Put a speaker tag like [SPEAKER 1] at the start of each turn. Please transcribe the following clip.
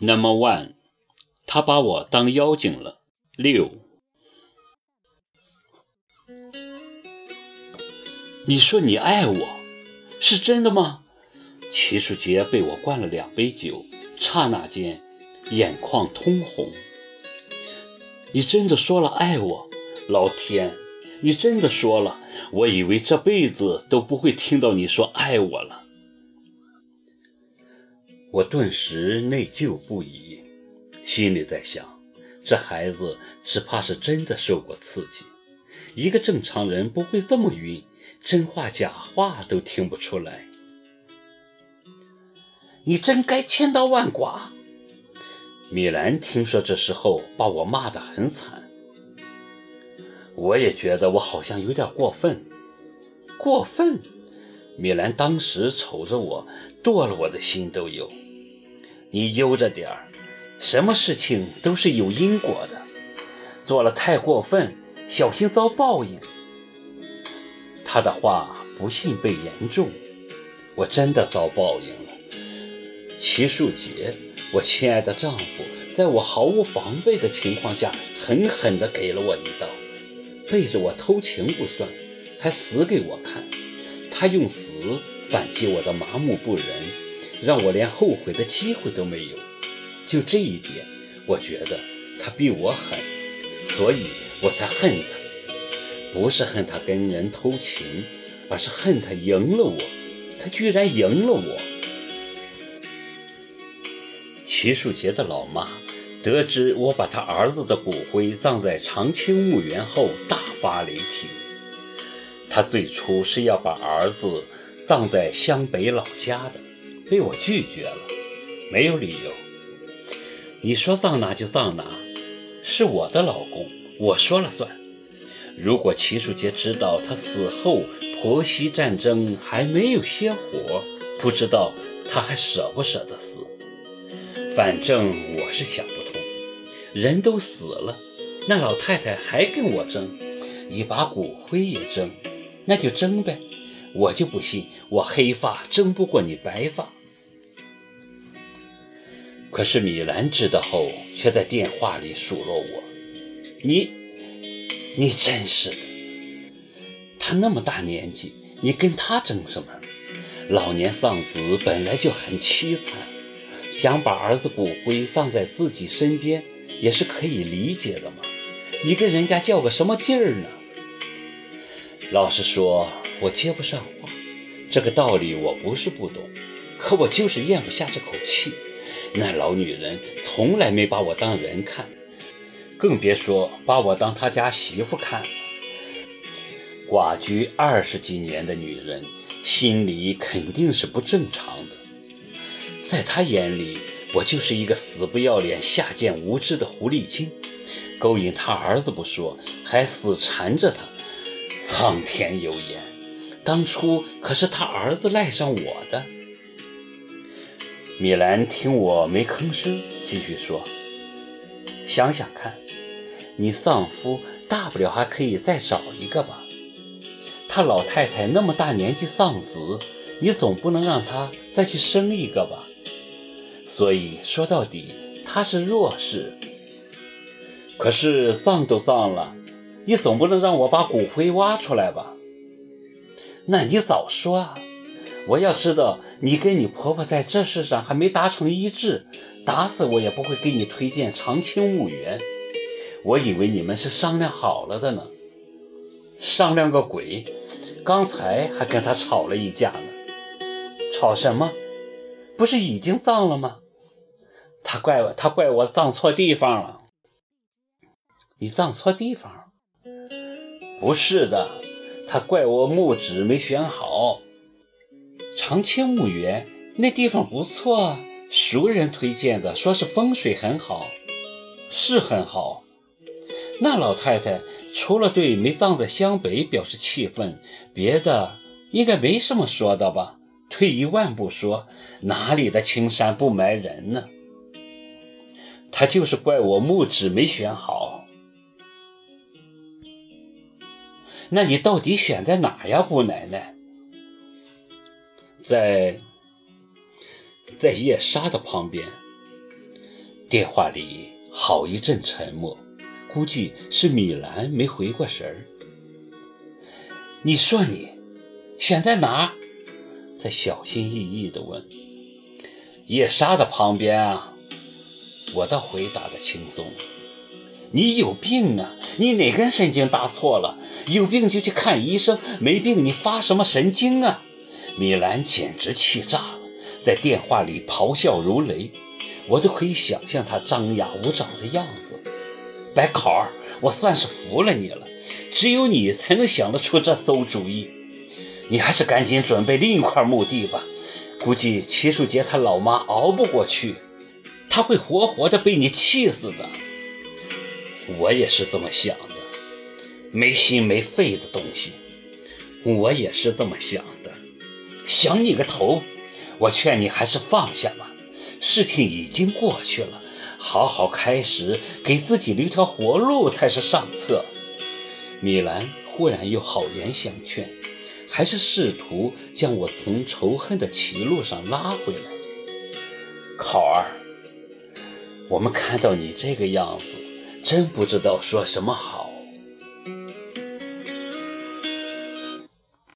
[SPEAKER 1] Number one，他把我当妖精了。六，你说你爱我，是真的吗？齐树杰被我灌了两杯酒，刹那间眼眶通红。你真的说了爱我？老天，你真的说了？我以为这辈子都不会听到你说爱我了。我顿时内疚不已，心里在想：这孩子只怕是真的受过刺激。一个正常人不会这么晕，真话假话都听不出来。你真该千刀万剐！米兰听说这事后，把我骂得很惨。我也觉得我好像有点过分，过分。米兰当时瞅着我，做了我的心都有。你悠着点儿，什么事情都是有因果的，做了太过分，小心遭报应。他的话不幸被言中，我真的遭报应了。齐树杰，我亲爱的丈夫，在我毫无防备的情况下，狠狠地给了我一刀。背着我偷情不算，还死给我看。他用死反击我的麻木不仁，让我连后悔的机会都没有。就这一点，我觉得他比我狠，所以我才恨他。不是恨他跟人偷情，而是恨他赢了我。他居然赢了我！齐树杰的老妈。得知我把他儿子的骨灰葬在长青墓园后，大发雷霆。他最初是要把儿子葬在湘北老家的，被我拒绝了，没有理由。你说葬哪就葬哪，是我的老公，我说了算。如果齐树杰知道他死后婆媳战争还没有歇火，不知道他还舍不舍得死。反正我是想不通。人都死了，那老太太还跟我争，一把骨灰也争，那就争呗，我就不信我黑发争不过你白发。可是米兰知道后，却在电话里数落我：“你，你真是的，他那么大年纪，你跟他争什么？老年丧子本来就很凄惨，想把儿子骨灰放在自己身边。”也是可以理解的嘛，你跟人家较个什么劲儿呢？老实说，我接不上话。这个道理我不是不懂，可我就是咽不下这口气。那老女人从来没把我当人看，更别说把我当她家媳妇看了。寡居二十几年的女人，心里肯定是不正常的，在她眼里。我就是一个死不要脸、下贱无知的狐狸精，勾引她儿子不说，还死缠着她。苍天有眼，当初可是他儿子赖上我的。米兰听我没吭声，继续说：“想想看，你丧夫大不了还可以再找一个吧。他老太太那么大年纪丧子，你总不能让他再去生一个吧？”所以说到底，他是弱势。可是葬都葬了，你总不能让我把骨灰挖出来吧？那你早说啊！我要知道你跟你婆婆在这事上还没达成一致，打死我也不会给你推荐长青墓园。我以为你们是商量好了的呢。商量个鬼！刚才还跟他吵了一架呢。吵什么？不是已经葬了吗？他怪我，他怪我葬错地方了。你葬错地方？不是的，他怪我墓址没选好。长青墓园那地方不错，熟人推荐的，说是风水很好，是很好。那老太太除了对没葬在湘北表示气愤，别的应该没什么说的吧？退一万步说，哪里的青山不埋人呢？他就是怪我木址没选好，那你到底选在哪呀，姑奶奶？在在夜莎的旁边，电话里好一阵沉默，估计是米兰没回过神儿。你说你选在哪？他小心翼翼地问。夜莎的旁边啊。我倒回答的轻松。你有病啊！你哪根神经搭错了？有病就去看医生，没病你发什么神经啊？米兰简直气炸了，在电话里咆哮如雷，我都可以想象他张牙舞爪的样子。白考儿，我算是服了你了，只有你才能想得出这馊主意。你还是赶紧准备另一块墓地吧，估计齐树杰他老妈熬不过去，他会活活的被你气死的。我也是这么想的，没心没肺的东西，我也是这么想的。想你个头！我劝你还是放下吧，事情已经过去了，好好开始，给自己留条活路才是上策。米兰忽然又好言相劝，还是试图将我从仇恨的歧路上拉回来。考儿，我们看到你这个样子。真不知道说什么好。